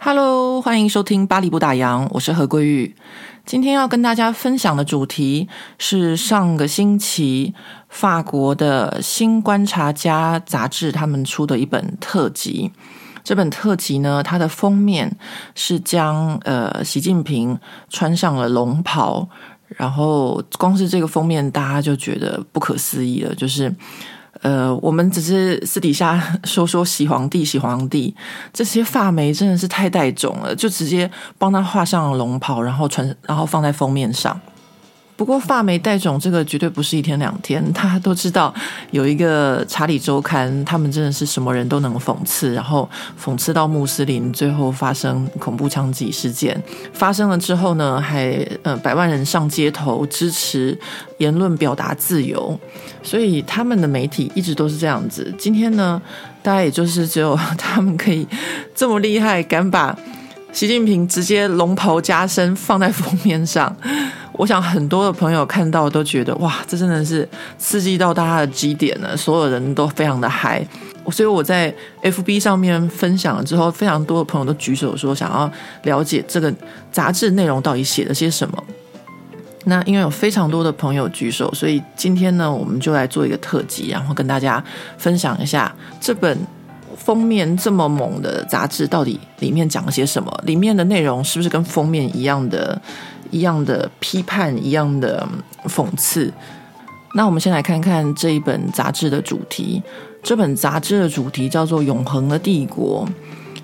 Hello，欢迎收听《巴黎不打烊》，我是何桂玉。今天要跟大家分享的主题是上个星期法国的《新观察家》杂志他们出的一本特辑。这本特辑呢，它的封面是将呃习近平穿上了龙袍，然后光是这个封面，大家就觉得不可思议了，就是。呃，我们只是私底下 说说喜皇帝，喜皇帝，这些发霉真的是太带种了，就直接帮他画上了龙袍，然后穿，然后放在封面上。不过，发霉带种这个绝对不是一天两天，大家都知道有一个《查理周刊》，他们真的是什么人都能讽刺，然后讽刺到穆斯林，最后发生恐怖枪击事件。发生了之后呢，还呃百万人上街头支持言论表达自由，所以他们的媒体一直都是这样子。今天呢，大家也就是只有他们可以这么厉害，敢把习近平直接龙袍加身放在封面上。我想很多的朋友看到都觉得哇，这真的是刺激到大家的基点了，所有人都非常的嗨。所以我在 FB 上面分享了之后，非常多的朋友都举手说想要了解这个杂志内容到底写了些什么。那因为有非常多的朋友举手，所以今天呢，我们就来做一个特辑，然后跟大家分享一下这本封面这么猛的杂志到底里面讲了些什么，里面的内容是不是跟封面一样的？一样的批判，一样的讽刺。那我们先来看看这一本杂志的主题。这本杂志的主题叫做《永恒的帝国》。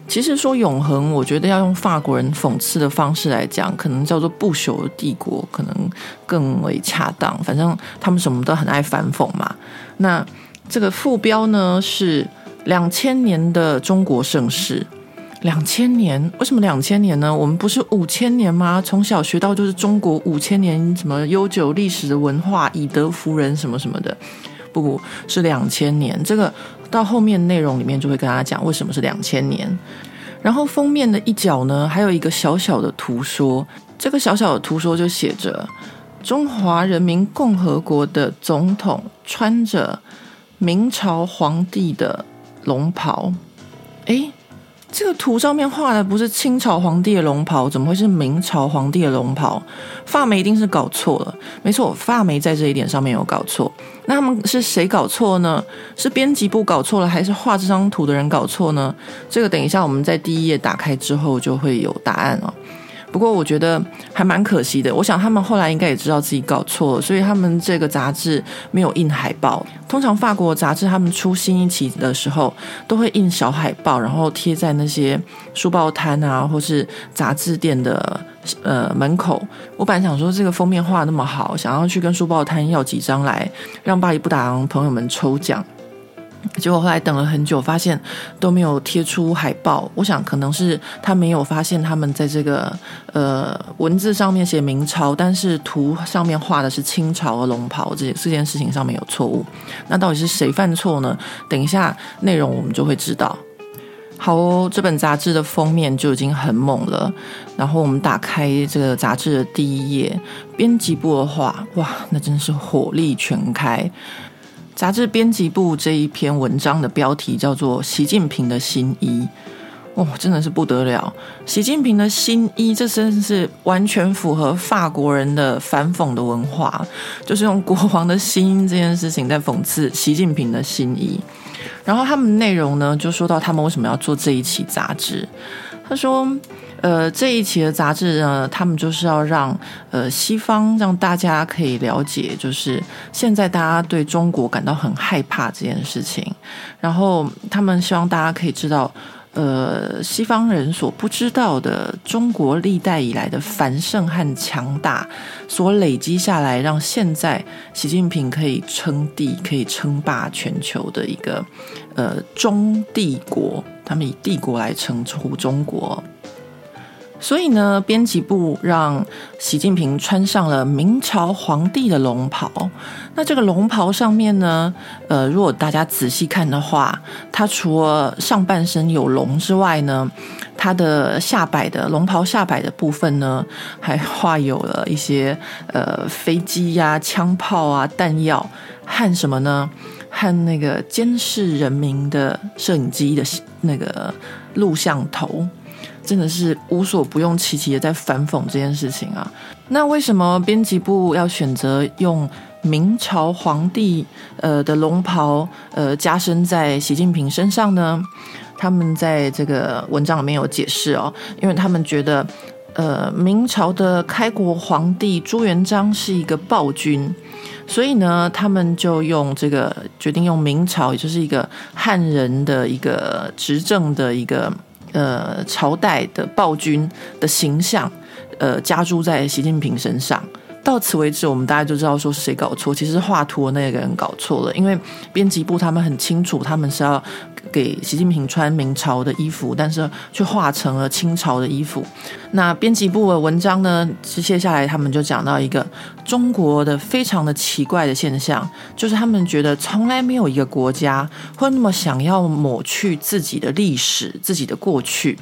其实说永恒，我觉得要用法国人讽刺的方式来讲，可能叫做不朽的帝国，可能更为恰当。反正他们什么都很爱反讽嘛。那这个副标呢是两千年的中国盛世。两千年？为什么两千年呢？我们不是五千年吗？从小学到就是中国五千年什么悠久历史的文化，以德服人什么什么的。不不，是两千年。这个到后面内容里面就会跟大家讲为什么是两千年。然后封面的一角呢，还有一个小小的图说，这个小小的图说就写着中华人民共和国的总统穿着明朝皇帝的龙袍。诶。这个图上面画的不是清朝皇帝的龙袍，怎么会是明朝皇帝的龙袍？发霉一定是搞错了。没错，发霉在这一点上面有搞错。那他们是谁搞错呢？是编辑部搞错了，还是画这张图的人搞错呢？这个等一下我们在第一页打开之后就会有答案了。不过我觉得还蛮可惜的。我想他们后来应该也知道自己搞错了，所以他们这个杂志没有印海报。通常法国杂志他们出新一期的时候，都会印小海报，然后贴在那些书报摊啊，或是杂志店的呃门口。我本来想说这个封面画那么好，想要去跟书报摊要几张来，让巴黎不打烊朋友们抽奖。结果后来等了很久，发现都没有贴出海报。我想可能是他没有发现他们在这个呃文字上面写明朝，但是图上面画的是清朝的龙袍，这这件事情上面有错误。那到底是谁犯错呢？等一下内容我们就会知道。好哦，这本杂志的封面就已经很猛了。然后我们打开这个杂志的第一页，编辑部的话，哇，那真是火力全开。杂志编辑部这一篇文章的标题叫做《习近平的新衣》，哦，真的是不得了！习近平的新衣，这真是完全符合法国人的反讽的文化，就是用国王的新衣这件事情在讽刺习近平的新衣。然后他们内容呢，就说到他们为什么要做这一期杂志，他说。呃，这一期的杂志呢，他们就是要让呃西方让大家可以了解，就是现在大家对中国感到很害怕这件事情，然后他们希望大家可以知道，呃，西方人所不知道的中国历代以来的繁盛和强大所累积下来，让现在习近平可以称帝、可以称霸全球的一个呃中帝国，他们以帝国来称呼中国。所以呢，编辑部让习近平穿上了明朝皇帝的龙袍。那这个龙袍上面呢，呃，如果大家仔细看的话，它除了上半身有龙之外呢，它的下摆的龙袍下摆的部分呢，还画有了一些呃飞机呀、枪炮啊、弹药和什么呢？和那个监视人民的摄影机的那个录像头。真的是无所不用其极的在反讽这件事情啊！那为什么编辑部要选择用明朝皇帝呃的龙袍呃加身在习近平身上呢？他们在这个文章里面有解释哦，因为他们觉得呃明朝的开国皇帝朱元璋是一个暴君，所以呢，他们就用这个决定用明朝，也就是一个汉人的一个执政的一个。呃，朝代的暴君的形象，呃，加诸在习近平身上。到此为止，我们大家就知道说是谁搞错。其实画图的那个人搞错了，因为编辑部他们很清楚，他们是要。给习近平穿明朝的衣服，但是却画成了清朝的衣服。那编辑部的文章呢？接下来他们就讲到一个中国的非常的奇怪的现象，就是他们觉得从来没有一个国家会那么想要抹去自己的历史、自己的过去，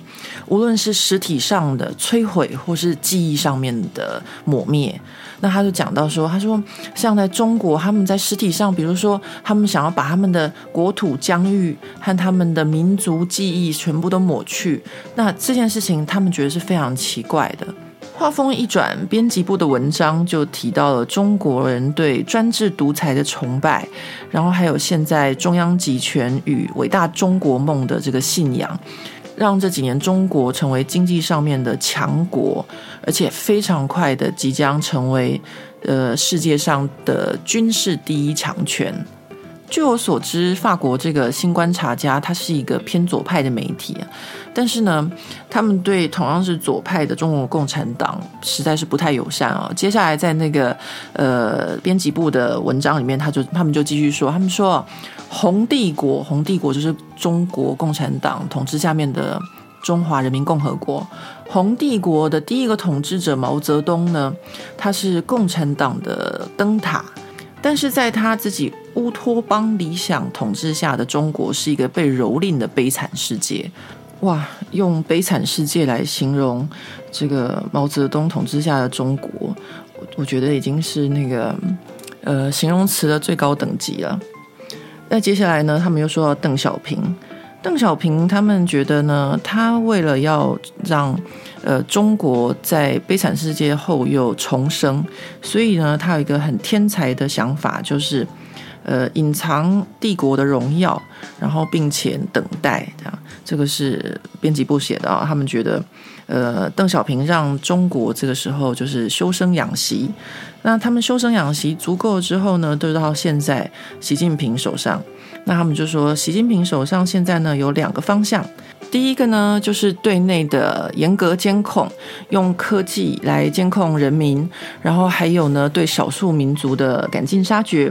无论是实体上的摧毁，或是记忆上面的抹灭。那他就讲到说，他说像在中国，他们在实体上，比如说他们想要把他们的国土疆域和他们的民族记忆全部都抹去，那这件事情他们觉得是非常奇怪的。话锋一转，编辑部的文章就提到了中国人对专制独裁的崇拜，然后还有现在中央集权与伟大中国梦的这个信仰。让这几年中国成为经济上面的强国，而且非常快的即将成为呃世界上的军事第一强权。据我所知，法国这个新观察家他是一个偏左派的媒体，但是呢，他们对同样是左派的中国共产党实在是不太友善哦。接下来在那个呃编辑部的文章里面，他就他们就继续说，他们说红帝国，红帝国就是中国共产党统治下面的中华人民共和国。红帝国的第一个统治者毛泽东呢，他是共产党的灯塔。但是在他自己乌托邦理想统治下的中国，是一个被蹂躏的悲惨世界。哇，用悲惨世界来形容这个毛泽东统治下的中国，我我觉得已经是那个呃形容词的最高等级了。那接下来呢，他们又说到邓小平。邓小平他们觉得呢，他为了要让呃中国在悲惨世界后又重生，所以呢，他有一个很天才的想法，就是呃隐藏帝国的荣耀，然后并且等待这样。这个是编辑部写的啊，他们觉得呃邓小平让中国这个时候就是修身养息，那他们修身养息足够之后呢，都到现在习近平手上。那他们就说，习近平手上现在呢有两个方向，第一个呢就是对内的严格监控，用科技来监控人民，然后还有呢对少数民族的赶尽杀绝；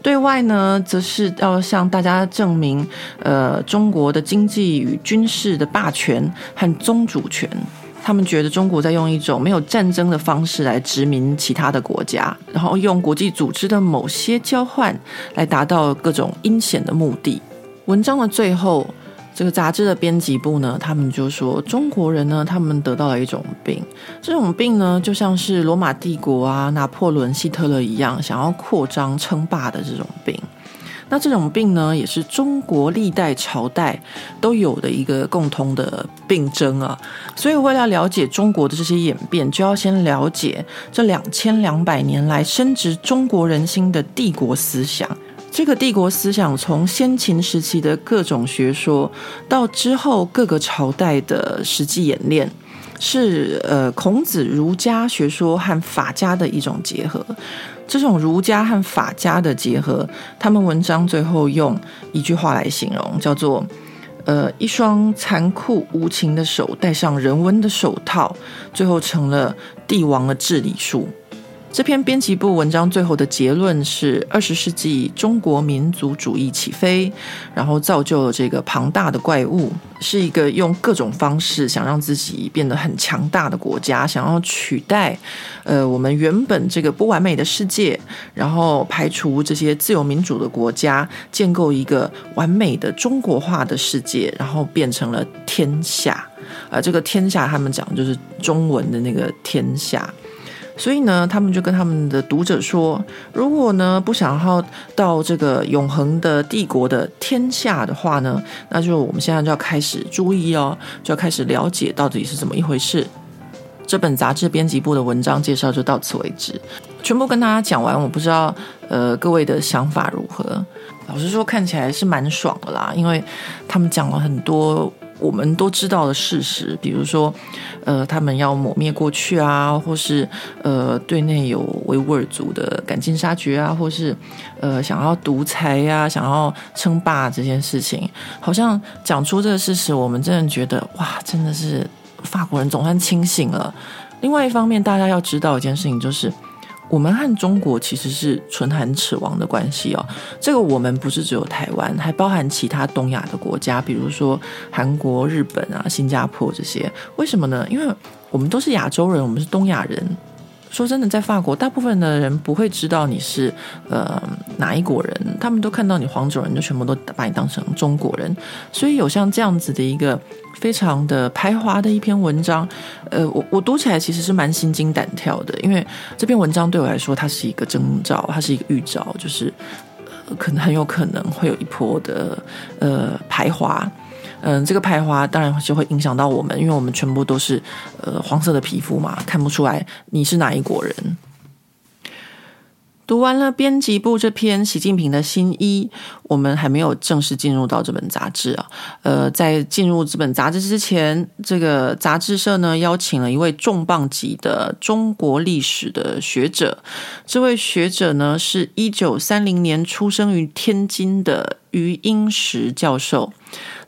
对外呢，则是要向大家证明，呃，中国的经济与军事的霸权和宗主权。他们觉得中国在用一种没有战争的方式来殖民其他的国家，然后用国际组织的某些交换来达到各种阴险的目的。文章的最后，这个杂志的编辑部呢，他们就说中国人呢，他们得到了一种病，这种病呢，就像是罗马帝国啊、拿破仑、希特勒一样，想要扩张称霸的这种病。那这种病呢，也是中国历代朝代都有的一个共同的病症啊。所以，为了了解中国的这些演变，就要先了解这两千两百年来深植中国人心的帝国思想。这个帝国思想，从先秦时期的各种学说，到之后各个朝代的实际演练，是呃孔子儒家学说和法家的一种结合。这种儒家和法家的结合，他们文章最后用一句话来形容，叫做“呃，一双残酷无情的手戴上人文的手套，最后成了帝王的治理术”。这篇编辑部文章最后的结论是：二十世纪中国民族主义起飞，然后造就了这个庞大的怪物，是一个用各种方式想让自己变得很强大的国家，想要取代呃我们原本这个不完美的世界，然后排除这些自由民主的国家，建构一个完美的中国化的世界，然后变成了天下。啊、这个天下他们讲就是中文的那个天下。所以呢，他们就跟他们的读者说：“如果呢不想要到这个永恒的帝国的天下的话呢，那就我们现在就要开始注意哦，就要开始了解到底是怎么一回事。”这本杂志编辑部的文章介绍就到此为止，全部跟大家讲完。我不知道呃各位的想法如何？老实说，看起来是蛮爽的啦，因为他们讲了很多。我们都知道的事实，比如说，呃，他们要抹灭过去啊，或是呃，对内有维吾尔族的赶尽杀绝啊，或是呃，想要独裁呀、啊，想要称霸这件事情，好像讲出这个事实，我们真的觉得哇，真的是法国人总算清醒了。另外一方面，大家要知道一件事情，就是。我们和中国其实是唇寒齿亡的关系哦。这个我们不是只有台湾，还包含其他东亚的国家，比如说韩国、日本啊、新加坡这些。为什么呢？因为我们都是亚洲人，我们是东亚人。说真的，在法国，大部分的人不会知道你是呃哪一国人，他们都看到你黄种人，就全部都把你当成中国人。所以有像这样子的一个非常的排华的一篇文章，呃，我我读起来其实是蛮心惊胆跳的，因为这篇文章对我来说，它是一个征兆，它是一个预兆，就是呃可能很有可能会有一波的呃排华。嗯，这个排华当然就会影响到我们，因为我们全部都是呃黄色的皮肤嘛，看不出来你是哪一国人。读完了编辑部这篇习近平的新衣，我们还没有正式进入到这本杂志啊。呃，在进入这本杂志之前，这个杂志社呢邀请了一位重磅级的中国历史的学者，这位学者呢是一九三零年出生于天津的余英时教授。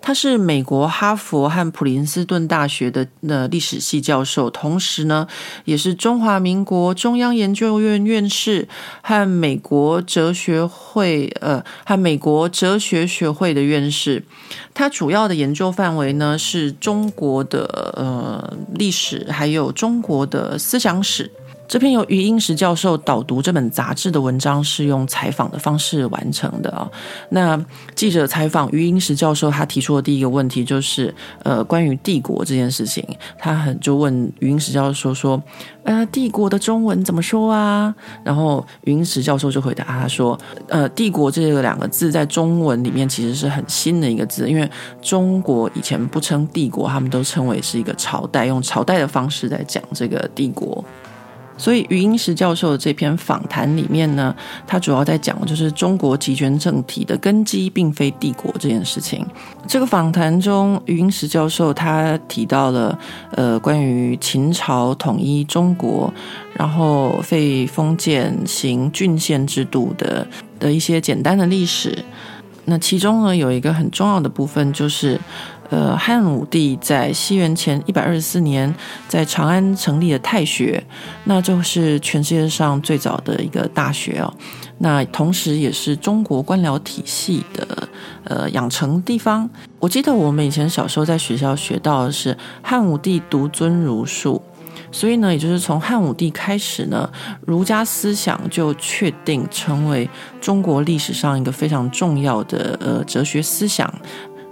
他是美国哈佛和普林斯顿大学的呃历史系教授，同时呢，也是中华民国中央研究院院士和美国哲学会呃和美国哲学学会的院士。他主要的研究范围呢是中国的呃历史，还有中国的思想史。这篇由余英时教授导读这本杂志的文章是用采访的方式完成的啊。那记者采访余英时教授，他提出的第一个问题就是，呃，关于帝国这件事情，他很就问余英时教授说，呃，帝国的中文怎么说啊？然后余英时教授就回答他说，呃，帝国这个两个字在中文里面其实是很新的一个字，因为中国以前不称帝国，他们都称为是一个朝代，用朝代的方式在讲这个帝国。所以，余英时教授的这篇访谈里面呢，他主要在讲的就是中国集权政体的根基并非帝国这件事情。这个访谈中，余英时教授他提到了呃关于秦朝统一中国，然后废封建行郡县制度的的一些简单的历史。那其中呢，有一个很重要的部分就是。呃，汉武帝在西元前一百二十四年在长安成立了太学，那就是全世界上最早的一个大学哦。那同时也是中国官僚体系的呃养成地方。我记得我们以前小时候在学校学到的是汉武帝独尊儒术，所以呢，也就是从汉武帝开始呢，儒家思想就确定成为中国历史上一个非常重要的呃哲学思想。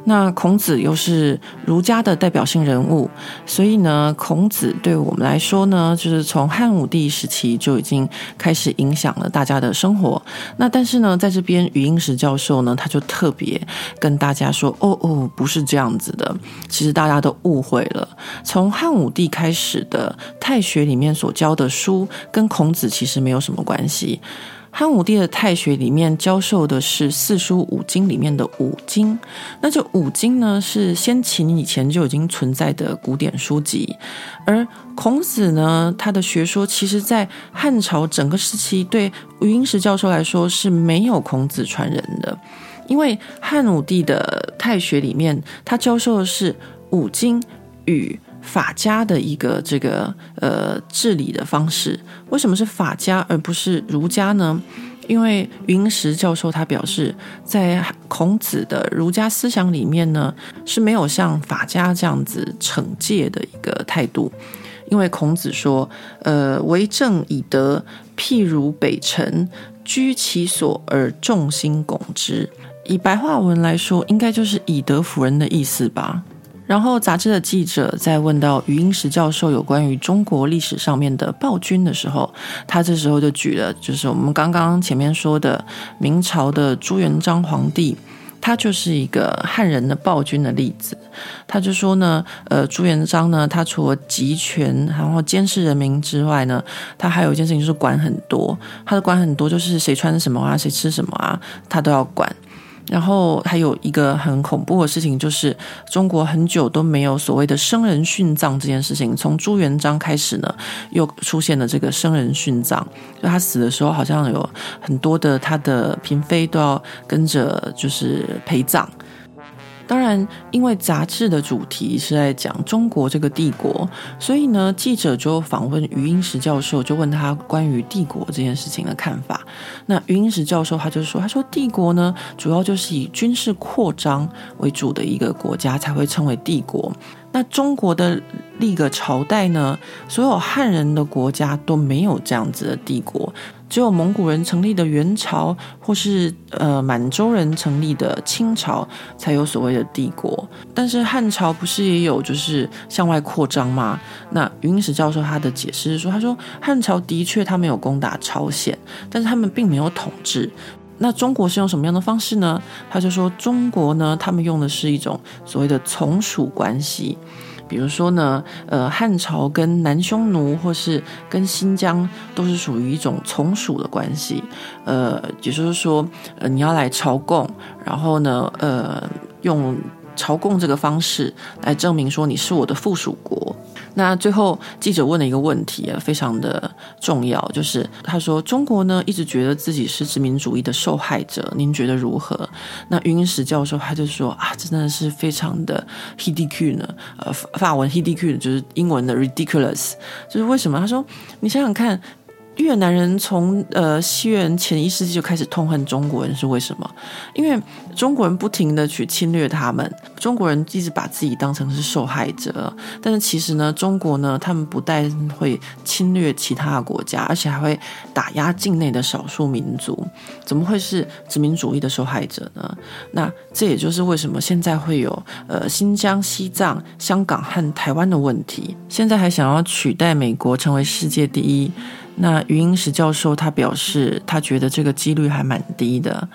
那孔子又是儒家的代表性人物，所以呢，孔子对我们来说呢，就是从汉武帝时期就已经开始影响了大家的生活。那但是呢，在这边余英时教授呢，他就特别跟大家说：“哦哦，不是这样子的，其实大家都误会了。从汉武帝开始的太学里面所教的书，跟孔子其实没有什么关系。”汉武帝的太学里面教授的是四书五经里面的五经，那这五经呢，是先秦以前就已经存在的古典书籍，而孔子呢，他的学说其实在汉朝整个时期对余英时教授来说是没有孔子传人的，因为汉武帝的太学里面他教授的是五经与法家的一个这个呃治理的方式。为什么是法家而不是儒家呢？因为云石教授他表示，在孔子的儒家思想里面呢，是没有像法家这样子惩戒的一个态度。因为孔子说：“呃，为政以德，譬如北辰，居其所而众星拱之。”以白话文来说，应该就是以德服人的意思吧。然后，杂志的记者在问到余英时教授有关于中国历史上面的暴君的时候，他这时候就举了，就是我们刚刚前面说的明朝的朱元璋皇帝，他就是一个汉人的暴君的例子。他就说呢，呃，朱元璋呢，他除了集权然后监视人民之外呢，他还有一件事情就是管很多，他的管很多就是谁穿什么啊，谁吃什么啊，他都要管。然后还有一个很恐怖的事情，就是中国很久都没有所谓的生人殉葬这件事情。从朱元璋开始呢，又出现了这个生人殉葬，就他死的时候，好像有很多的他的嫔妃都要跟着就是陪葬。当然，因为杂志的主题是在讲中国这个帝国，所以呢，记者就访问余英时教授，就问他关于帝国这件事情的看法。那余英时教授他就说：“他说帝国呢，主要就是以军事扩张为主的一个国家才会称为帝国。那中国的历个朝代呢，所有汉人的国家都没有这样子的帝国。”只有蒙古人成立的元朝，或是呃满洲人成立的清朝，才有所谓的帝国。但是汉朝不是也有就是向外扩张吗？那余英时教授他的解释是说，他说汉朝的确他没有攻打朝鲜，但是他们并没有统治。那中国是用什么样的方式呢？他就说中国呢，他们用的是一种所谓的从属关系。比如说呢，呃，汉朝跟南匈奴或是跟新疆都是属于一种从属的关系，呃，也就是说，呃，你要来朝贡，然后呢，呃，用朝贡这个方式来证明说你是我的附属国。那最后记者问了一个问题啊，非常的重要，就是他说中国呢一直觉得自己是殖民主义的受害者，您觉得如何？那云石教授他就说啊，真的是非常的 h i d i c u l 呢，呃，法文 h i d i c u l 就是英文的 ridiculous，就是为什么？他说你想想看。越南人从呃西元前一世纪就开始痛恨中国人，是为什么？因为中国人不停地去侵略他们，中国人一直把自己当成是受害者。但是其实呢，中国呢，他们不但会侵略其他的国家，而且还会打压境内的少数民族，怎么会是殖民主义的受害者呢？那这也就是为什么现在会有呃新疆、西藏、香港和台湾的问题，现在还想要取代美国成为世界第一。那余英时教授他表示，他觉得这个几率还蛮低的。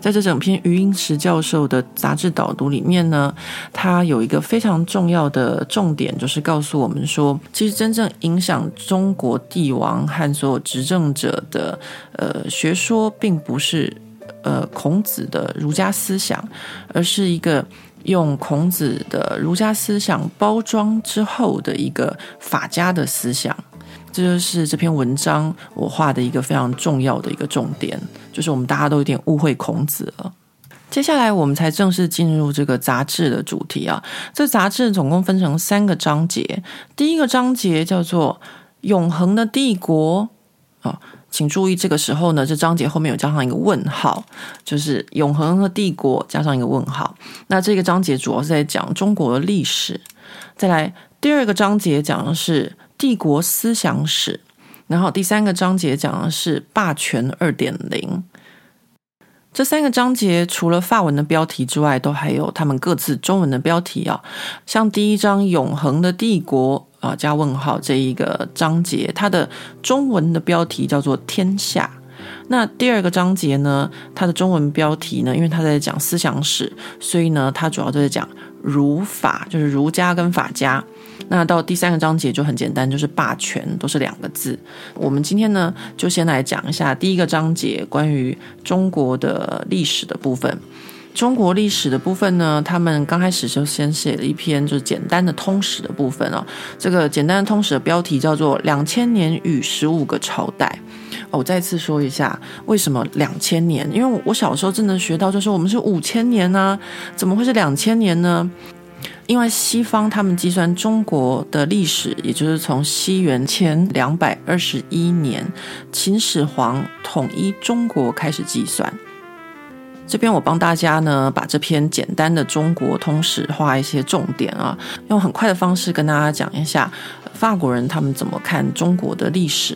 在这整篇余英时教授的杂志导读里面呢，他有一个非常重要的重点，就是告诉我们说，其实真正影响中国帝王和所有执政者的呃学说，并不是呃孔子的儒家思想，而是一个用孔子的儒家思想包装之后的一个法家的思想。这就是这篇文章我画的一个非常重要的一个重点，就是我们大家都有点误会孔子了。接下来我们才正式进入这个杂志的主题啊。这杂志总共分成三个章节，第一个章节叫做“永恒的帝国”啊，请注意这个时候呢，这章节后面有加上一个问号，就是“永恒的帝国”加上一个问号。那这个章节主要是在讲中国的历史。再来第二个章节讲的是。帝国思想史，然后第三个章节讲的是霸权二点零。这三个章节除了法文的标题之外，都还有他们各自中文的标题啊。像第一章“永恒的帝国”啊加问号这一个章节，它的中文的标题叫做“天下”。那第二个章节呢，它的中文标题呢，因为它在讲思想史，所以呢，它主要就是讲儒法，就是儒家跟法家。那到第三个章节就很简单，就是霸权，都是两个字。我们今天呢，就先来讲一下第一个章节关于中国的历史的部分。中国历史的部分呢，他们刚开始就先写了一篇就是简单的通史的部分哦。这个简单的通史的标题叫做《两千年与十五个朝代》。我再次说一下，为什么两千年？因为我小时候真的学到，就是我们是五千年呢，怎么会是两千年呢？因为西方他们计算中国的历史，也就是从西元前两百二十一年秦始皇统一中国开始计算。这边我帮大家呢，把这篇简单的中国通史画一些重点啊，用很快的方式跟大家讲一下法国人他们怎么看中国的历史。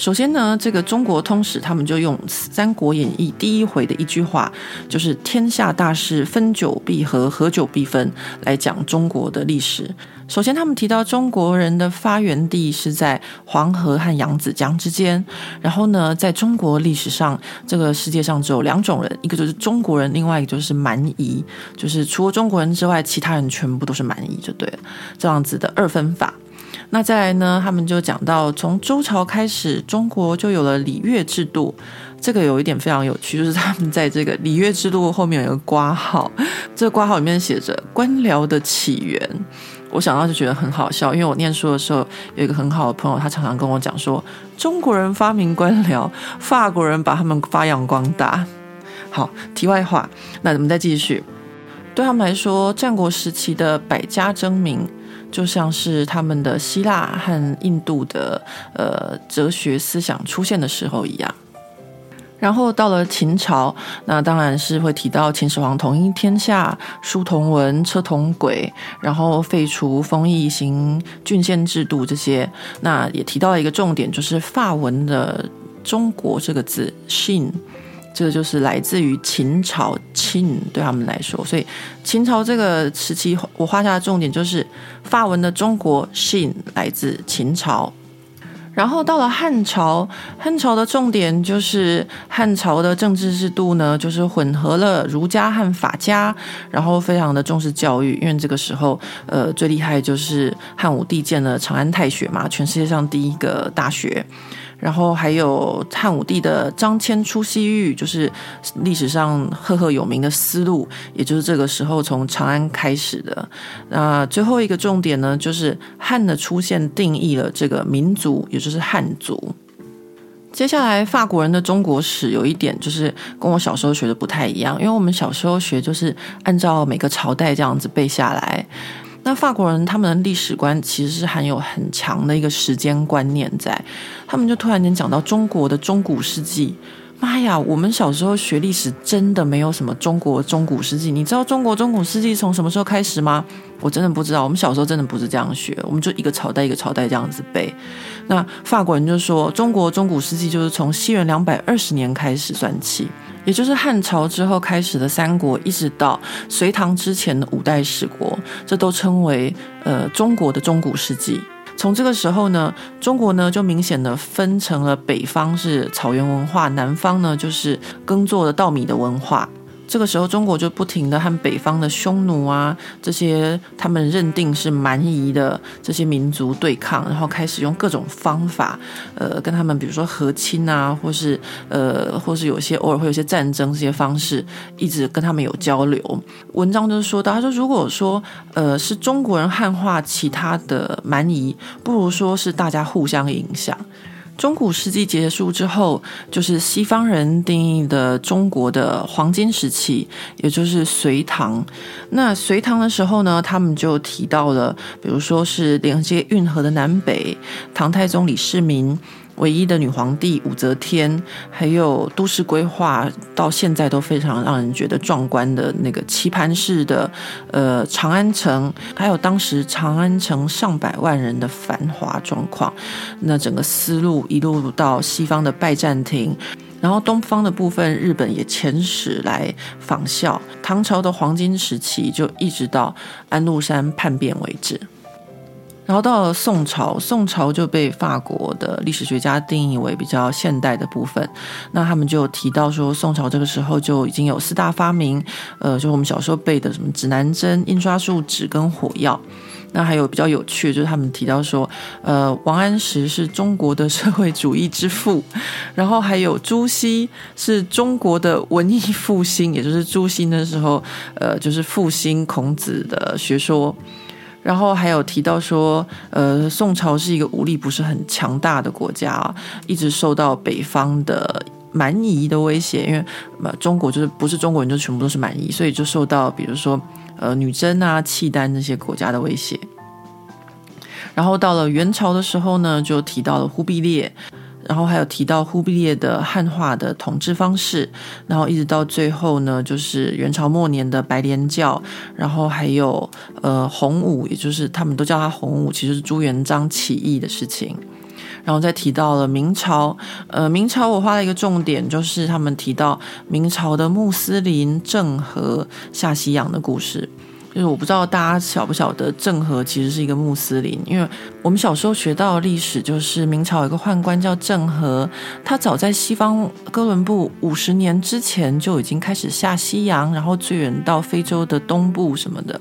首先呢，这个中国通史他们就用《三国演义》第一回的一句话，就是“天下大势，分久必合，合久必分”来讲中国的历史。首先，他们提到中国人的发源地是在黄河和扬子江之间。然后呢，在中国历史上，这个世界上只有两种人，一个就是中国人，另外一个就是蛮夷，就是除了中国人之外，其他人全部都是蛮夷，就对了，这样子的二分法。那再来呢？他们就讲到，从周朝开始，中国就有了礼乐制度。这个有一点非常有趣，就是他们在这个礼乐制度后面有一个括号，这个括号里面写着“官僚的起源”。我想到就觉得很好笑，因为我念书的时候有一个很好的朋友，他常常跟我讲说，中国人发明官僚，法国人把他们发扬光大。好，题外话，那我们再继续。对他们来说，战国时期的百家争鸣。就像是他们的希腊和印度的呃哲学思想出现的时候一样，然后到了秦朝，那当然是会提到秦始皇统一天下，书同文，车同轨，然后废除封邑，行郡县制度这些。那也提到了一个重点，就是法文的“中国”这个字 “Chine”。这个就是来自于秦朝，秦对他们来说，所以秦朝这个时期，我画下的重点就是法文的中国姓来自秦朝。然后到了汉朝，汉朝的重点就是汉朝的政治制度呢，就是混合了儒家和法家，然后非常的重视教育，因为这个时候，呃，最厉害就是汉武帝建了长安太学嘛，全世界上第一个大学。然后还有汉武帝的张骞出西域，就是历史上赫赫有名的丝路，也就是这个时候从长安开始的。那最后一个重点呢，就是汉的出现定义了这个民族，也就是汉族。接下来法国人的中国史有一点就是跟我小时候学的不太一样，因为我们小时候学就是按照每个朝代这样子背下来。那法国人他们的历史观其实是含有很强的一个时间观念在，他们就突然间讲到中国的中古世纪。妈呀，我们小时候学历史真的没有什么中国中古世纪，你知道中国中古世纪从什么时候开始吗？我真的不知道，我们小时候真的不是这样学，我们就一个朝代一个朝代这样子背。那法国人就说，中国中古世纪就是从西元两百二十年开始算起。也就是汉朝之后开始的三国，一直到隋唐之前的五代十国，这都称为呃中国的中古世纪。从这个时候呢，中国呢就明显的分成了北方是草原文化，南方呢就是耕作的稻米的文化。这个时候，中国就不停的和北方的匈奴啊这些他们认定是蛮夷的这些民族对抗，然后开始用各种方法，呃，跟他们比如说和亲啊，或是呃，或是有些偶尔会有些战争这些方式，一直跟他们有交流。文章就是说到，他说如果说呃是中国人汉化其他的蛮夷，不如说是大家互相影响。中古世纪结束之后，就是西方人定义的中国的黄金时期，也就是隋唐。那隋唐的时候呢，他们就提到了，比如说是连接运河的南北，唐太宗李世民。唯一的女皇帝武则天，还有都市规划到现在都非常让人觉得壮观的那个棋盘式的呃长安城，还有当时长安城上百万人的繁华状况，那整个思路一路到西方的拜占庭，然后东方的部分日本也遣使来仿效唐朝的黄金时期，就一直到安禄山叛变为止。然后到了宋朝，宋朝就被法国的历史学家定义为比较现代的部分。那他们就提到说，宋朝这个时候就已经有四大发明，呃，就是我们小时候背的什么指南针、印刷术、纸跟火药。那还有比较有趣，就是他们提到说，呃，王安石是中国的社会主义之父，然后还有朱熹是中国的文艺复兴，也就是朱熹那时候，呃，就是复兴孔子的学说。然后还有提到说，呃，宋朝是一个武力不是很强大的国家，一直受到北方的蛮夷的威胁，因为中国就是不是中国人就全部都是蛮夷，所以就受到比如说呃女真啊、契丹这些国家的威胁。然后到了元朝的时候呢，就提到了忽必烈。然后还有提到忽必烈的汉化的统治方式，然后一直到最后呢，就是元朝末年的白莲教，然后还有呃洪武，也就是他们都叫他洪武，其实是朱元璋起义的事情。然后再提到了明朝，呃，明朝我画了一个重点，就是他们提到明朝的穆斯林郑和下西洋的故事。就是我不知道大家晓不晓得，郑和其实是一个穆斯林，因为我们小时候学到的历史，就是明朝有一个宦官叫郑和，他早在西方哥伦布五十年之前就已经开始下西洋，然后最远到非洲的东部什么的。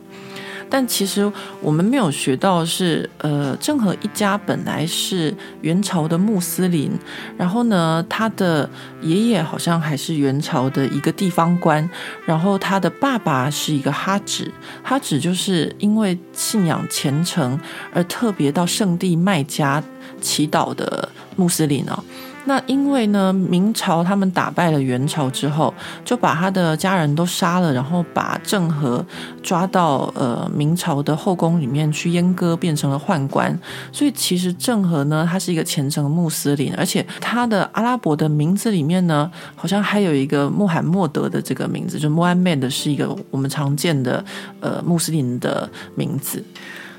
但其实我们没有学到是，呃，郑和一家本来是元朝的穆斯林，然后呢，他的爷爷好像还是元朝的一个地方官，然后他的爸爸是一个哈指，哈指就是因为信仰虔诚而特别到圣地麦加祈祷的穆斯林哦。那因为呢，明朝他们打败了元朝之后，就把他的家人都杀了，然后把郑和抓到呃明朝的后宫里面去阉割，变成了宦官。所以其实郑和呢，他是一个虔诚的穆斯林，而且他的阿拉伯的名字里面呢，好像还有一个穆罕默德的这个名字，就 Muhammad 是一个我们常见的呃穆斯林的名字。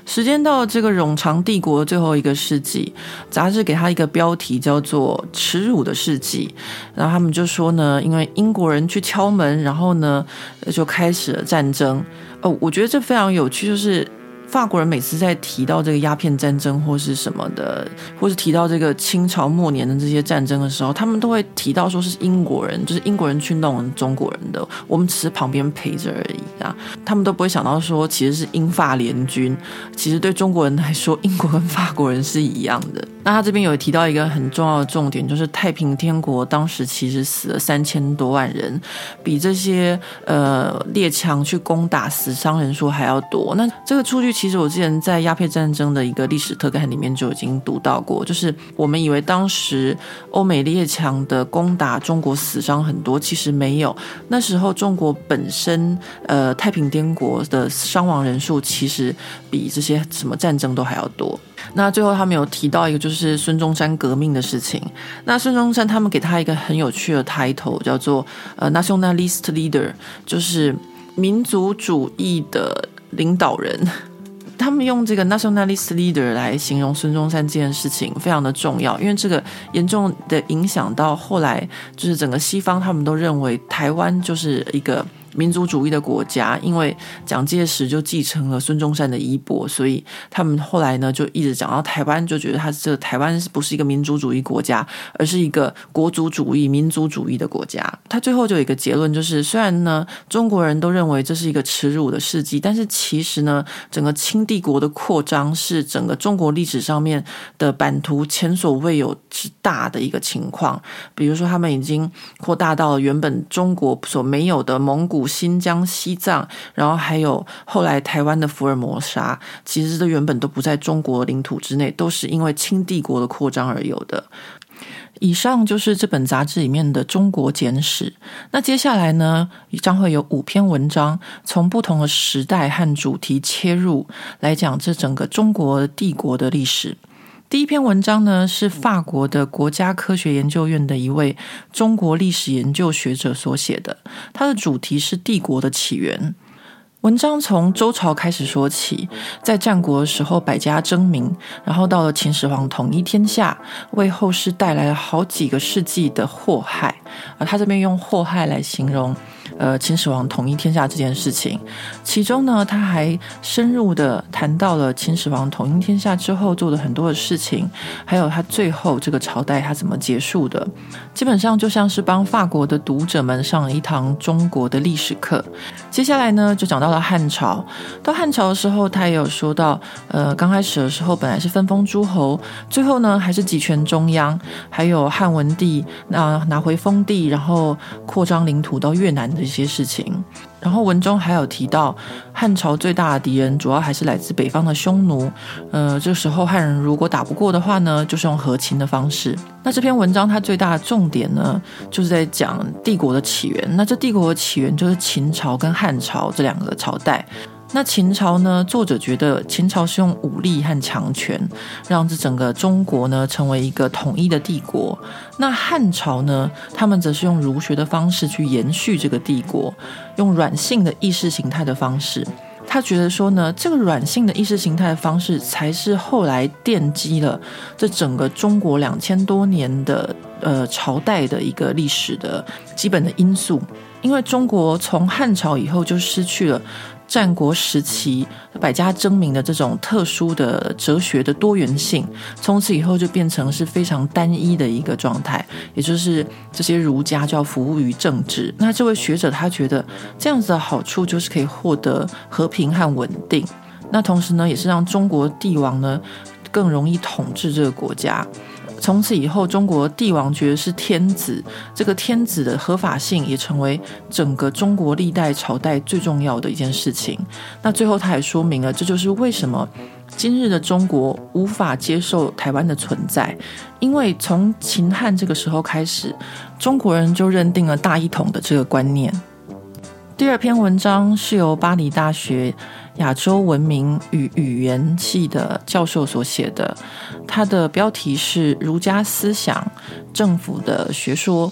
时间到了这个冗长帝国的最后一个世纪，杂志给他一个标题叫做“耻辱的世纪”，然后他们就说呢，因为英国人去敲门，然后呢就开始了战争。哦，我觉得这非常有趣，就是。法国人每次在提到这个鸦片战争或是什么的，或是提到这个清朝末年的这些战争的时候，他们都会提到说是英国人，就是英国人去弄中国人的，我们只是旁边陪着而已啊。他们都不会想到说其实是英法联军，其实对中国人来说，英国跟法国人是一样的。那他这边有提到一个很重要的重点，就是太平天国当时其实死了三千多万人，比这些呃列强去攻打死伤人数还要多。那这个数据。其实我之前在鸦片战争的一个历史特刊里面就已经读到过，就是我们以为当时欧美列强的攻打中国死伤很多，其实没有。那时候中国本身，呃，太平天国的伤亡人数其实比这些什么战争都还要多。那最后他们有提到一个就是孙中山革命的事情。那孙中山他们给他一个很有趣的 title，叫做呃 nationalist leader，就是民族主义的领导人。他们用这个 nationalist leader 来形容孙中山这件事情非常的重要，因为这个严重的影响到后来，就是整个西方他们都认为台湾就是一个。民族主义的国家，因为蒋介石就继承了孙中山的衣钵，所以他们后来呢就一直讲到台湾，就觉得他这个台湾不是一个民族主义国家，而是一个国族主义、民族主义的国家。他最后就有一个结论，就是虽然呢中国人都认为这是一个耻辱的事迹，但是其实呢整个清帝国的扩张是整个中国历史上面的版图前所未有之大的一个情况。比如说，他们已经扩大到了原本中国所没有的蒙古。新疆、西藏，然后还有后来台湾的福尔摩沙，其实这原本都不在中国领土之内，都是因为清帝国的扩张而有的。以上就是这本杂志里面的中国简史。那接下来呢，将会有五篇文章，从不同的时代和主题切入，来讲这整个中国帝国的历史。第一篇文章呢，是法国的国家科学研究院的一位中国历史研究学者所写的，它的主题是帝国的起源。文章从周朝开始说起，在战国的时候百家争鸣，然后到了秦始皇统一天下，为后世带来了好几个世纪的祸害，而他这边用祸害来形容。呃，秦始皇统一天下这件事情，其中呢，他还深入的谈到了秦始皇统一天下之后做的很多的事情，还有他最后这个朝代他怎么结束的，基本上就像是帮法国的读者们上了一堂中国的历史课。接下来呢，就讲到了汉朝，到汉朝的时候，他也有说到，呃，刚开始的时候本来是分封诸侯，最后呢还是集权中央，还有汉文帝那拿回封地，然后扩张领土到越南的。些事情。然后文中还有提到，汉朝最大的敌人主要还是来自北方的匈奴。呃，这时候汉人如果打不过的话呢，就是用和亲的方式。那这篇文章它最大的重点呢，就是在讲帝国的起源。那这帝国的起源就是秦朝跟汉朝这两个朝代。那秦朝呢？作者觉得秦朝是用武力和强权，让这整个中国呢成为一个统一的帝国。那汉朝呢？他们则是用儒学的方式去延续这个帝国，用软性的意识形态的方式。他觉得说呢，这个软性的意识形态的方式，才是后来奠基了这整个中国两千多年的呃朝代的一个历史的基本的因素。因为中国从汉朝以后就失去了。战国时期百家争鸣的这种特殊的哲学的多元性，从此以后就变成是非常单一的一个状态，也就是这些儒家就要服务于政治。那这位学者他觉得这样子的好处就是可以获得和平和稳定，那同时呢，也是让中国帝王呢更容易统治这个国家。从此以后，中国帝王觉得是天子，这个天子的合法性也成为整个中国历代朝代最重要的一件事情。那最后，他也说明了，这就是为什么今日的中国无法接受台湾的存在，因为从秦汉这个时候开始，中国人就认定了大一统的这个观念。第二篇文章是由巴黎大学亚洲文明与语言系的教授所写的，他的标题是《儒家思想政府的学说》。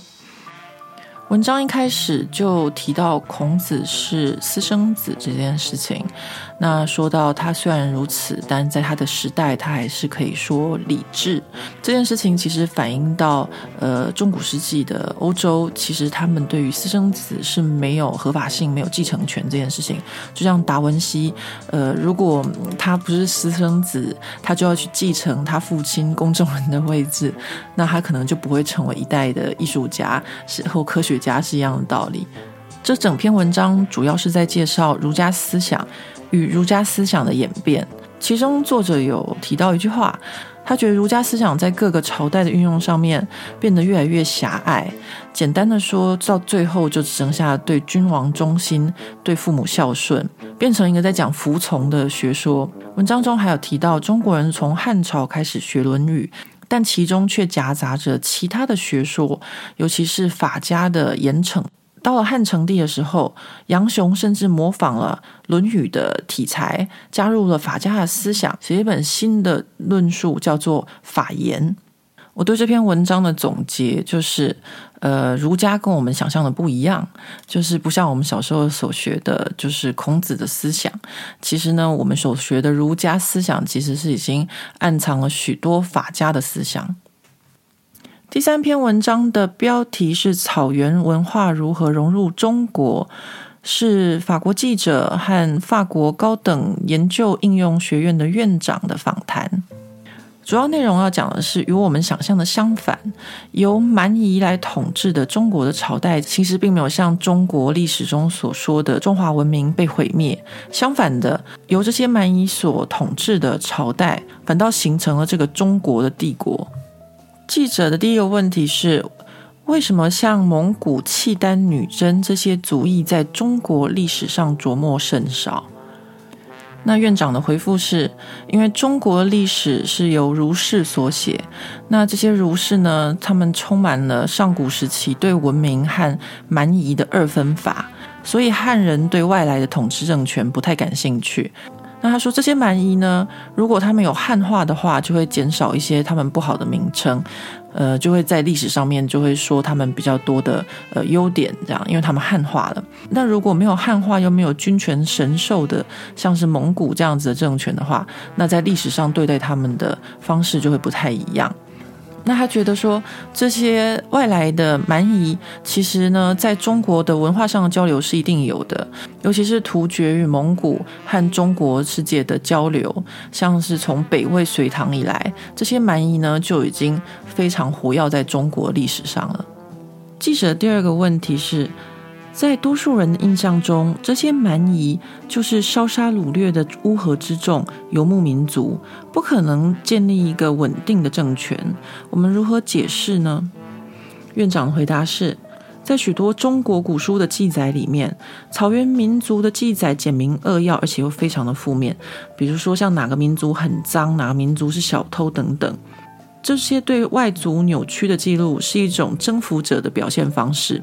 文章一开始就提到孔子是私生子这件事情。那说到他虽然如此，但在他的时代，他还是可以说理智这件事情。其实反映到呃中古世纪的欧洲，其实他们对于私生子是没有合法性、没有继承权这件事情。就像达文西，呃，如果他不是私生子，他就要去继承他父亲公证人的位置，那他可能就不会成为一代的艺术家，是或科学家是一样的道理。这整篇文章主要是在介绍儒家思想与儒家思想的演变。其中作者有提到一句话，他觉得儒家思想在各个朝代的运用上面变得越来越狭隘。简单的说，到最后就只剩下对君王忠心、对父母孝顺，变成一个在讲服从的学说。文章中还有提到，中国人从汉朝开始学《论语》。但其中却夹杂着其他的学说，尤其是法家的严惩。到了汉成帝的时候，杨雄甚至模仿了《论语》的体裁，加入了法家的思想，写一本新的论述，叫做《法言》。我对这篇文章的总结就是，呃，儒家跟我们想象的不一样，就是不像我们小时候所学的，就是孔子的思想。其实呢，我们所学的儒家思想，其实是已经暗藏了许多法家的思想。第三篇文章的标题是“草原文化如何融入中国”，是法国记者和法国高等研究应用学院的院长的访谈。主要内容要讲的是，与我们想象的相反，由蛮夷来统治的中国的朝代，其实并没有像中国历史中所说的中华文明被毁灭。相反的，由这些蛮夷所统治的朝代，反倒形成了这个中国的帝国。记者的第一个问题是：为什么像蒙古、契丹、女真这些族裔在中国历史上着墨甚少？那院长的回复是，因为中国历史是由儒士所写，那这些儒士呢，他们充满了上古时期对文明和蛮夷的二分法，所以汉人对外来的统治政权不太感兴趣。那他说，这些蛮夷呢，如果他们有汉化的话，就会减少一些他们不好的名称。呃，就会在历史上面就会说他们比较多的呃优点，这样，因为他们汉化了。那如果没有汉化，又没有君权神授的，像是蒙古这样子的政权的话，那在历史上对待他们的方式就会不太一样。那他觉得说，这些外来的蛮夷，其实呢，在中国的文化上的交流是一定有的，尤其是突厥与蒙古和中国世界的交流，像是从北魏隋唐以来，这些蛮夷呢就已经非常活跃在中国历史上了。记者第二个问题是。在多数人的印象中，这些蛮夷就是烧杀掳掠的乌合之众、游牧民族，不可能建立一个稳定的政权。我们如何解释呢？院长的回答是：在许多中国古书的记载里面，草原民族的记载简明扼要，而且又非常的负面。比如说，像哪个民族很脏，哪个民族是小偷等等，这些对外族扭曲的记录，是一种征服者的表现方式。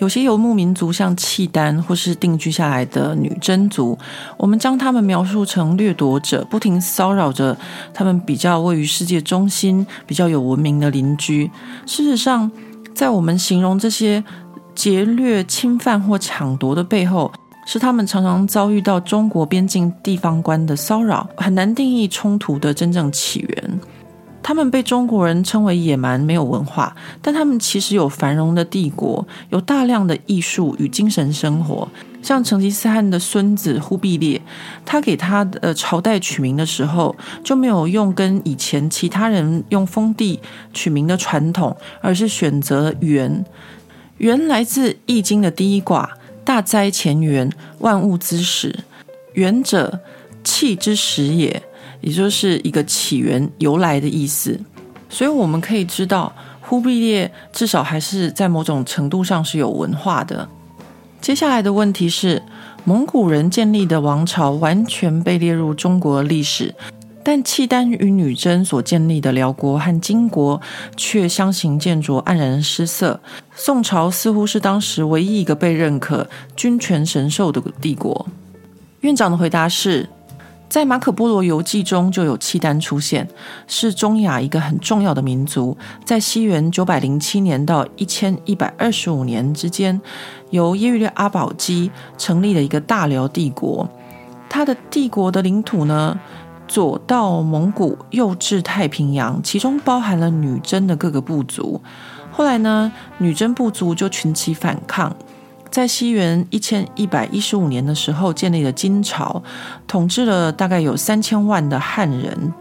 有些游牧民族，像契丹或是定居下来的女真族，我们将他们描述成掠夺者，不停骚扰着他们比较位于世界中心、比较有文明的邻居。事实上，在我们形容这些劫掠、侵犯或抢夺的背后，是他们常常遭遇到中国边境地方官的骚扰，很难定义冲突的真正起源。他们被中国人称为野蛮、没有文化，但他们其实有繁荣的帝国，有大量的艺术与精神生活。像成吉思汗的孙子忽必烈，他给他的朝代取名的时候，就没有用跟以前其他人用封地取名的传统，而是选择元。元来自《易经》的第一卦“大哉乾元，万物之始”。元者，气之始也。也就是一个起源、由来的意思，所以我们可以知道，忽必烈至少还是在某种程度上是有文化的。接下来的问题是，蒙古人建立的王朝完全被列入中国历史，但契丹与女真所建立的辽国和金国却相形见絀、黯然失色。宋朝似乎是当时唯一一个被认可、君权神授的帝国。院长的回答是。在马可波罗游记中就有契丹出现，是中亚一个很重要的民族。在西元九百零七年到一千一百二十五年之间，由耶律阿保机成立了一个大辽帝国。他的帝国的领土呢，左到蒙古，右至太平洋，其中包含了女真的各个部族。后来呢，女真部族就群起反抗。在西元一千一百一十五年的时候，建立了金朝，统治了大概有三千万的汉人。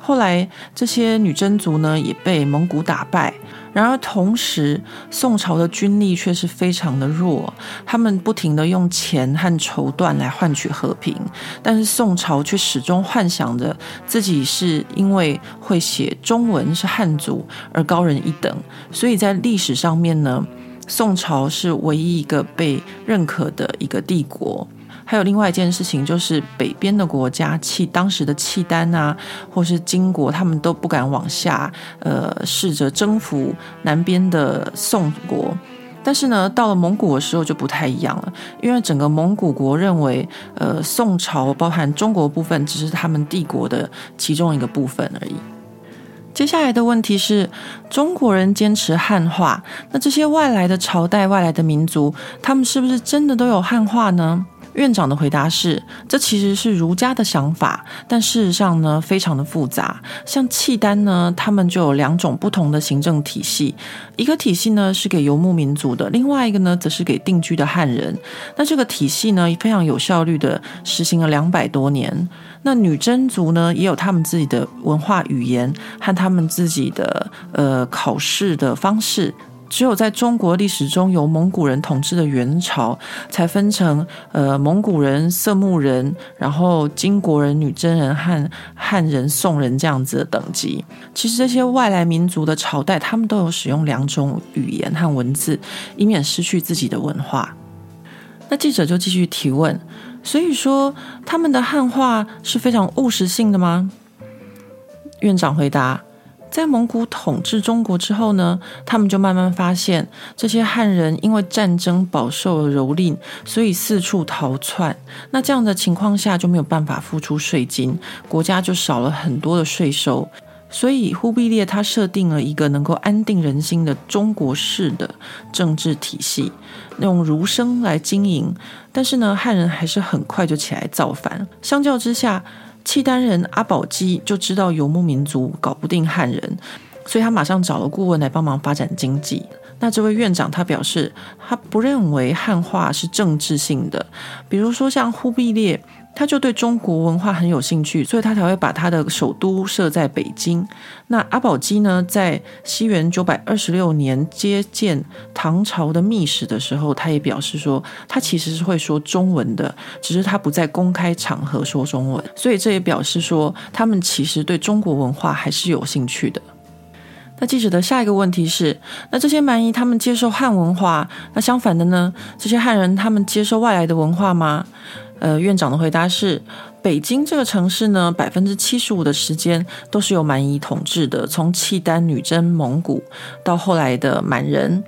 后来，这些女真族呢也被蒙古打败。然而，同时宋朝的军力却是非常的弱，他们不停地用钱和绸缎来换取和平。但是，宋朝却始终幻想着自己是因为会写中文是汉族而高人一等，所以在历史上面呢。宋朝是唯一一个被认可的一个帝国，还有另外一件事情，就是北边的国家，契当时的契丹啊，或是金国，他们都不敢往下，呃，试着征服南边的宋国。但是呢，到了蒙古的时候就不太一样了，因为整个蒙古国认为，呃，宋朝包含中国部分，只是他们帝国的其中一个部分而已。接下来的问题是，中国人坚持汉化，那这些外来的朝代、外来的民族，他们是不是真的都有汉化呢？院长的回答是：这其实是儒家的想法，但事实上呢，非常的复杂。像契丹呢，他们就有两种不同的行政体系，一个体系呢是给游牧民族的，另外一个呢则是给定居的汉人。那这个体系呢，非常有效率的实行了两百多年。那女真族呢，也有他们自己的文化语言和他们自己的呃考试的方式。只有在中国历史中由蒙古人统治的元朝，才分成呃蒙古人、色目人，然后金国人、女真人和汉人、宋人这样子的等级。其实这些外来民族的朝代，他们都有使用两种语言和文字，以免失去自己的文化。那记者就继续提问：所以说他们的汉化是非常务实性的吗？院长回答。在蒙古统治中国之后呢，他们就慢慢发现，这些汉人因为战争饱受了蹂躏，所以四处逃窜。那这样的情况下就没有办法付出税金，国家就少了很多的税收。所以忽必烈他设定了一个能够安定人心的中国式的政治体系，用儒生来经营。但是呢，汉人还是很快就起来造反。相较之下，契丹人阿保机就知道游牧民族搞不定汉人，所以他马上找了顾问来帮忙发展经济。那这位院长他表示，他不认为汉化是政治性的，比如说像忽必烈。他就对中国文化很有兴趣，所以他才会把他的首都设在北京。那阿保机呢，在西元九百二十六年接见唐朝的密使的时候，他也表示说，他其实是会说中文的，只是他不在公开场合说中文。所以这也表示说，他们其实对中国文化还是有兴趣的。那记者的下一个问题是：那这些蛮夷他们接受汉文化，那相反的呢？这些汉人他们接受外来的文化吗？呃，院长的回答是：北京这个城市呢，百分之七十五的时间都是由蛮夷统治的，从契丹、女真、蒙古到后来的满人。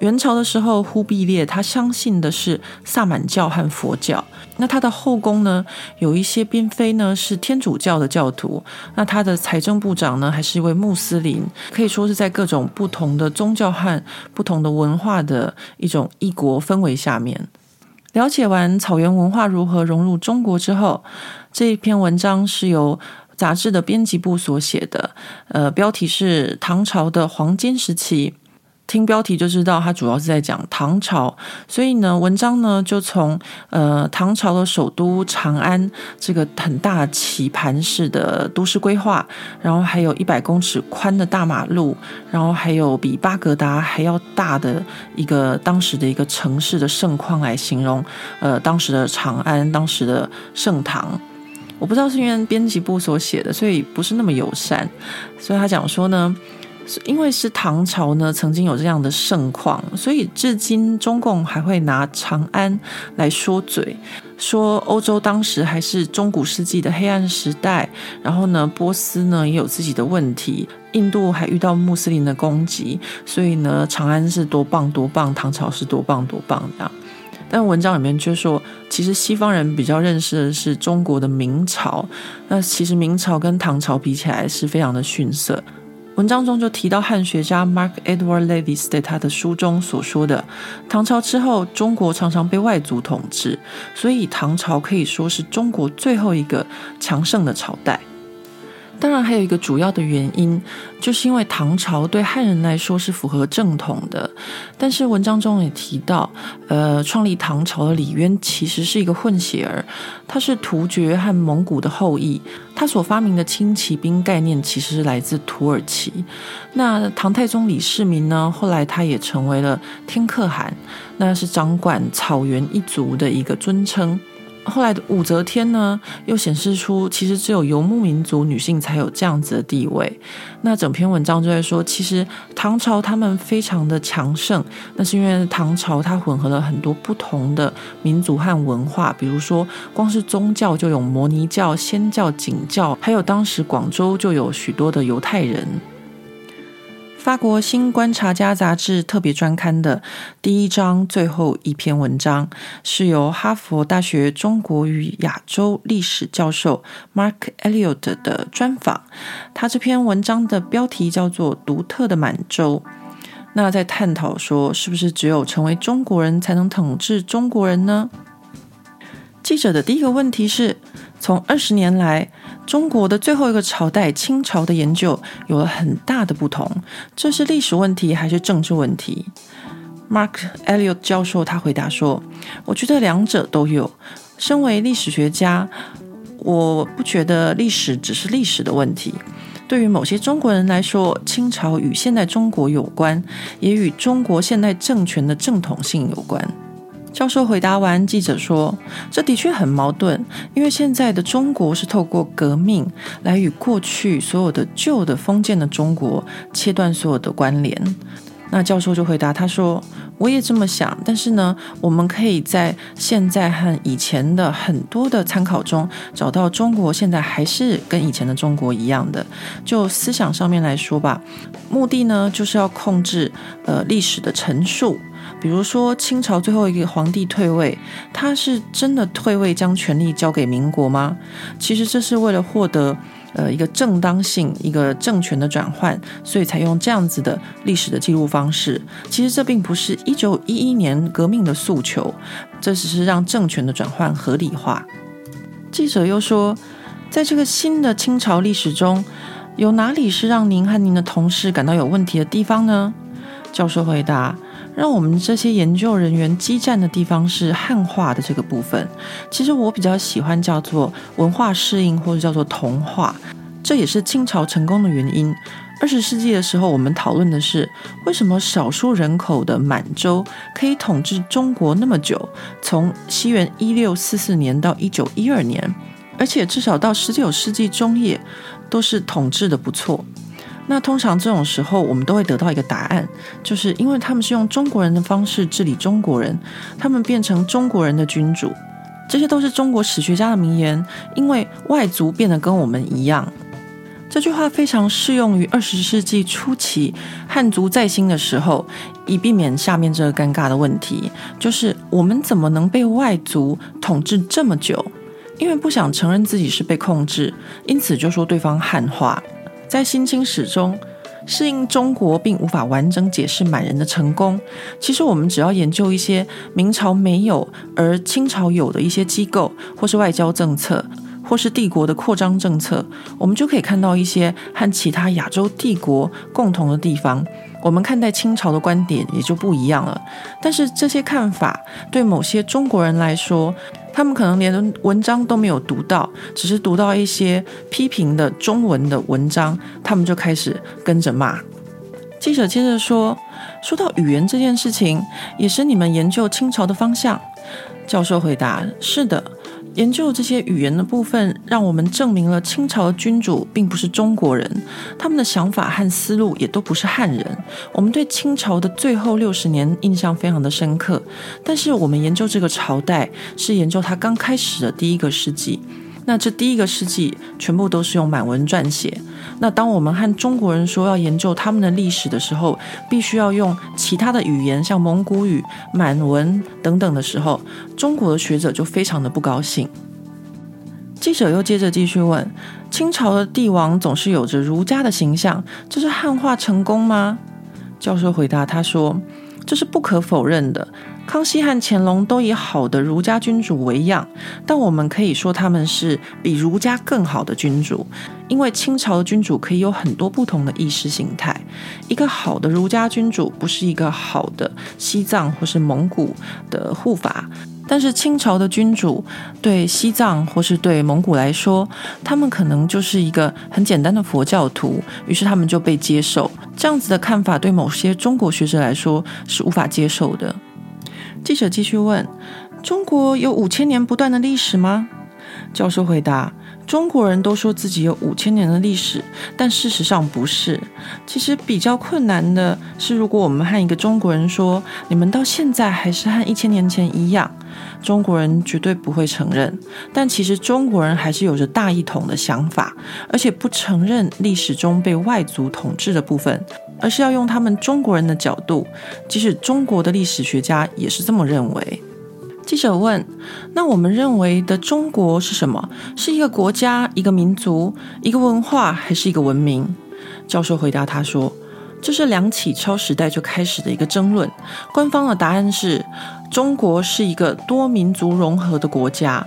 元朝的时候，忽必烈他相信的是萨满教和佛教。那他的后宫呢，有一些嫔妃呢是天主教的教徒。那他的财政部长呢，还是一位穆斯林。可以说是在各种不同的宗教和不同的文化的一种异国氛围下面。了解完草原文化如何融入中国之后，这一篇文章是由杂志的编辑部所写的。呃，标题是《唐朝的黄金时期》。听标题就知道，它主要是在讲唐朝，所以呢，文章呢就从呃唐朝的首都长安这个很大棋盘式的都市规划，然后还有一百公尺宽的大马路，然后还有比巴格达还要大的一个当时的一个城市的盛况来形容，呃，当时的长安，当时的盛唐。我不知道是因为编辑部所写的，所以不是那么友善，所以他讲说呢。因为是唐朝呢，曾经有这样的盛况，所以至今中共还会拿长安来说嘴，说欧洲当时还是中古世纪的黑暗时代，然后呢，波斯呢也有自己的问题，印度还遇到穆斯林的攻击，所以呢，长安是多棒多棒，唐朝是多棒多棒的。但文章里面却说，其实西方人比较认识的是中国的明朝，那其实明朝跟唐朝比起来是非常的逊色。文章中就提到汉学家 Mark Edward Lewis 在他的书中所说的，唐朝之后，中国常常被外族统治，所以唐朝可以说是中国最后一个强盛的朝代。当然，还有一个主要的原因，就是因为唐朝对汉人来说是符合正统的。但是文章中也提到，呃，创立唐朝的李渊其实是一个混血儿，他是突厥和蒙古的后裔。他所发明的轻骑兵概念其实是来自土耳其。那唐太宗李世民呢，后来他也成为了天可汗，那是掌管草原一族的一个尊称。后来的武则天呢，又显示出其实只有游牧民族女性才有这样子的地位。那整篇文章就在说，其实唐朝他们非常的强盛，那是因为唐朝它混合了很多不同的民族和文化，比如说光是宗教就有摩尼教、仙教、景教，还有当时广州就有许多的犹太人。法国《新观察家》杂志特别专刊的第一章最后一篇文章，是由哈佛大学中国与亚洲历史教授 Mark Elliott 的专访。他这篇文章的标题叫做《独特的满洲》。那在探讨说，是不是只有成为中国人才能统治中国人呢？记者的第一个问题是，从二十年来，中国的最后一个朝代清朝的研究有了很大的不同，这是历史问题还是政治问题？Mark Elliot 教授他回答说：“我觉得两者都有。身为历史学家，我不觉得历史只是历史的问题。对于某些中国人来说，清朝与现代中国有关，也与中国现代政权的正统性有关。”教授回答完，记者说：“这的确很矛盾，因为现在的中国是透过革命来与过去所有的旧的封建的中国切断所有的关联。”那教授就回答他说：“我也这么想，但是呢，我们可以在现在和以前的很多的参考中找到中国现在还是跟以前的中国一样的。就思想上面来说吧，目的呢就是要控制呃历史的陈述。”比如说，清朝最后一个皇帝退位，他是真的退位，将权力交给民国吗？其实这是为了获得呃一个正当性，一个政权的转换，所以采用这样子的历史的记录方式。其实这并不是一九一一年革命的诉求，这只是让政权的转换合理化。记者又说，在这个新的清朝历史中，有哪里是让您和您的同事感到有问题的地方呢？教授回答。让我们这些研究人员激战的地方是汉化的这个部分。其实我比较喜欢叫做文化适应，或者叫做同化，这也是清朝成功的原因。二十世纪的时候，我们讨论的是为什么少数人口的满洲可以统治中国那么久，从西元一六四四年到一九一二年，而且至少到十九世纪中叶都是统治的不错。那通常这种时候，我们都会得到一个答案，就是因为他们是用中国人的方式治理中国人，他们变成中国人的君主。这些都是中国史学家的名言，因为外族变得跟我们一样。这句话非常适用于二十世纪初期汉族在兴的时候，以避免下面这个尴尬的问题，就是我们怎么能被外族统治这么久？因为不想承认自己是被控制，因此就说对方汉化。在新清史中，适应中国并无法完整解释满人的成功。其实我们只要研究一些明朝没有而清朝有的一些机构，或是外交政策。或是帝国的扩张政策，我们就可以看到一些和其他亚洲帝国共同的地方。我们看待清朝的观点也就不一样了。但是这些看法对某些中国人来说，他们可能连文章都没有读到，只是读到一些批评的中文的文章，他们就开始跟着骂。记者接着说：“说到语言这件事情，也是你们研究清朝的方向。”教授回答：“是的。”研究这些语言的部分，让我们证明了清朝的君主并不是中国人，他们的想法和思路也都不是汉人。我们对清朝的最后六十年印象非常的深刻，但是我们研究这个朝代是研究它刚开始的第一个世纪。那这第一个世纪全部都是用满文撰写。那当我们和中国人说要研究他们的历史的时候，必须要用其他的语言，像蒙古语、满文等等的时候，中国的学者就非常的不高兴。记者又接着继续问：清朝的帝王总是有着儒家的形象，这是汉化成功吗？教授回答他说：这是不可否认的。康熙和乾隆都以好的儒家君主为样，但我们可以说他们是比儒家更好的君主，因为清朝的君主可以有很多不同的意识形态。一个好的儒家君主不是一个好的西藏或是蒙古的护法，但是清朝的君主对西藏或是对蒙古来说，他们可能就是一个很简单的佛教徒，于是他们就被接受。这样子的看法对某些中国学者来说是无法接受的。记者继续问：“中国有五千年不断的历史吗？”教授回答：“中国人都说自己有五千年的历史，但事实上不是。其实比较困难的是，如果我们和一个中国人说，你们到现在还是和一千年前一样，中国人绝对不会承认。但其实中国人还是有着大一统的想法，而且不承认历史中被外族统治的部分。”而是要用他们中国人的角度，即使中国的历史学家也是这么认为。记者问：“那我们认为的中国是什么？是一个国家、一个民族、一个文化，还是一个文明？”教授回答他说：“这是梁启超时代就开始的一个争论。官方的答案是，中国是一个多民族融合的国家。”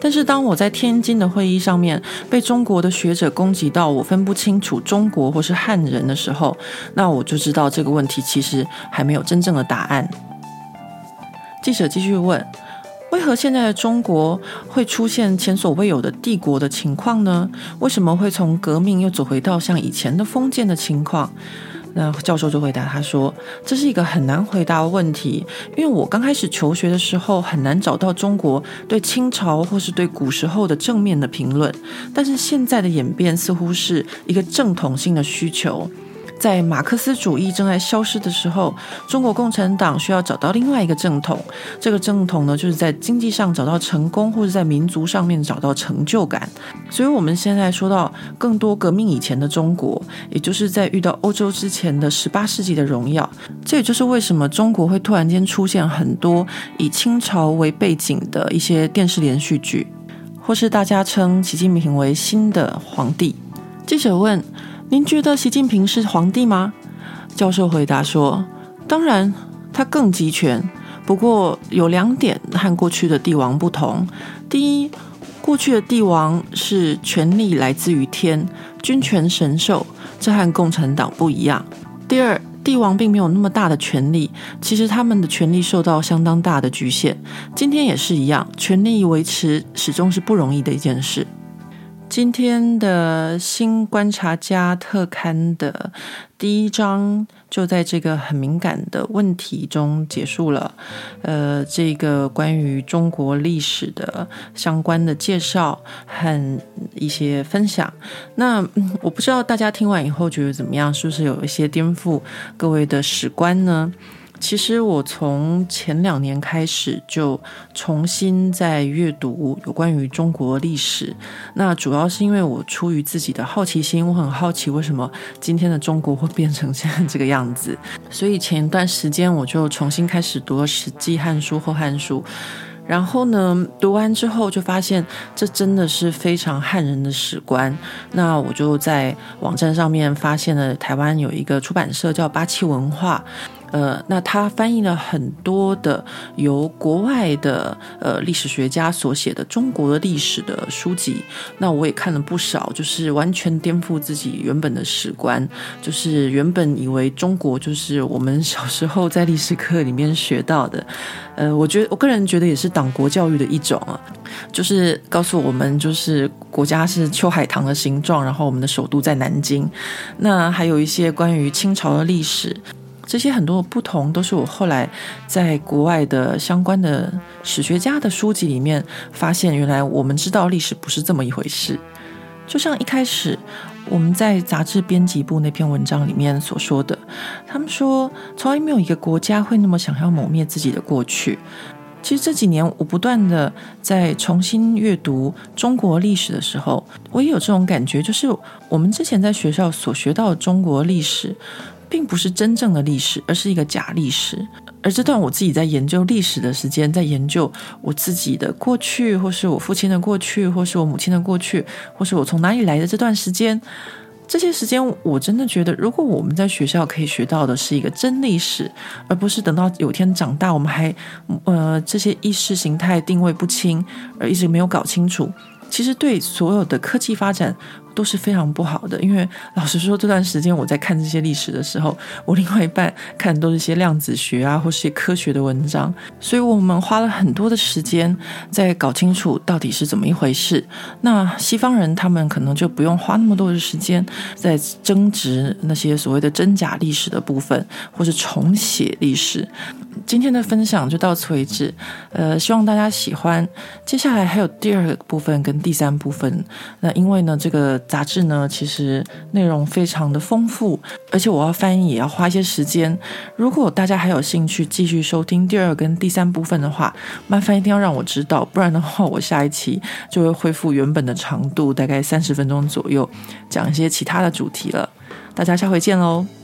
但是当我在天津的会议上面被中国的学者攻击到我分不清楚中国或是汉人的时候，那我就知道这个问题其实还没有真正的答案。记者继续问：为何现在的中国会出现前所未有的帝国的情况呢？为什么会从革命又走回到像以前的封建的情况？那教授就回答他说：“这是一个很难回答的问题，因为我刚开始求学的时候很难找到中国对清朝或是对古时候的正面的评论，但是现在的演变似乎是一个正统性的需求。”在马克思主义正在消失的时候，中国共产党需要找到另外一个正统。这个正统呢，就是在经济上找到成功，或者在民族上面找到成就感。所以，我们现在说到更多革命以前的中国，也就是在遇到欧洲之前的十八世纪的荣耀。这也就是为什么中国会突然间出现很多以清朝为背景的一些电视连续剧，或是大家称习近平为新的皇帝。记者问。您觉得习近平是皇帝吗？教授回答说：“当然，他更集权。不过有两点和过去的帝王不同。第一，过去的帝王是权力来自于天，君权神授，这和共产党不一样。第二，帝王并没有那么大的权力，其实他们的权力受到相当大的局限。今天也是一样，权力维持始终是不容易的一件事。”今天的新观察家特刊的第一章就在这个很敏感的问题中结束了。呃，这个关于中国历史的相关的介绍和一些分享。那我不知道大家听完以后觉得怎么样？是不是有一些颠覆各位的史观呢？其实我从前两年开始就重新在阅读有关于中国历史，那主要是因为我出于自己的好奇心，我很好奇为什么今天的中国会变成现在这个样子，所以前一段时间我就重新开始读了《史记》《汉书》《后汉书》，然后呢，读完之后就发现这真的是非常汉人的史观，那我就在网站上面发现了台湾有一个出版社叫八七文化。呃，那他翻译了很多的由国外的呃历史学家所写的中国的历史的书籍，那我也看了不少，就是完全颠覆自己原本的史观，就是原本以为中国就是我们小时候在历史课里面学到的，呃，我觉得我个人觉得也是党国教育的一种啊，就是告诉我们就是国家是秋海棠的形状，然后我们的首都在南京，那还有一些关于清朝的历史。这些很多的不同，都是我后来在国外的相关的史学家的书籍里面发现，原来我们知道历史不是这么一回事。就像一开始我们在杂志编辑部那篇文章里面所说的，他们说从来没有一个国家会那么想要抹灭自己的过去。其实这几年我不断的在重新阅读中国历史的时候，我也有这种感觉，就是我们之前在学校所学到的中国历史。并不是真正的历史，而是一个假历史。而这段我自己在研究历史的时间，在研究我自己的过去，或是我父亲的过去，或是我母亲的过去，或是我从哪里来的这段时间，这些时间我真的觉得，如果我们在学校可以学到的是一个真历史，而不是等到有天长大，我们还呃这些意识形态定位不清，而一直没有搞清楚，其实对所有的科技发展。都是非常不好的，因为老实说，这段时间我在看这些历史的时候，我另外一半看的都是一些量子学啊，或是些科学的文章，所以我们花了很多的时间在搞清楚到底是怎么一回事。那西方人他们可能就不用花那么多的时间在争执那些所谓的真假历史的部分，或是重写历史。今天的分享就到此为止，呃，希望大家喜欢。接下来还有第二个部分跟第三部分。那因为呢，这个杂志呢，其实内容非常的丰富，而且我要翻译也要花一些时间。如果大家还有兴趣继续收听第二跟第三部分的话，麻烦一定要让我知道，不然的话，我下一期就会恢复原本的长度，大概三十分钟左右，讲一些其他的主题了。大家下回见喽。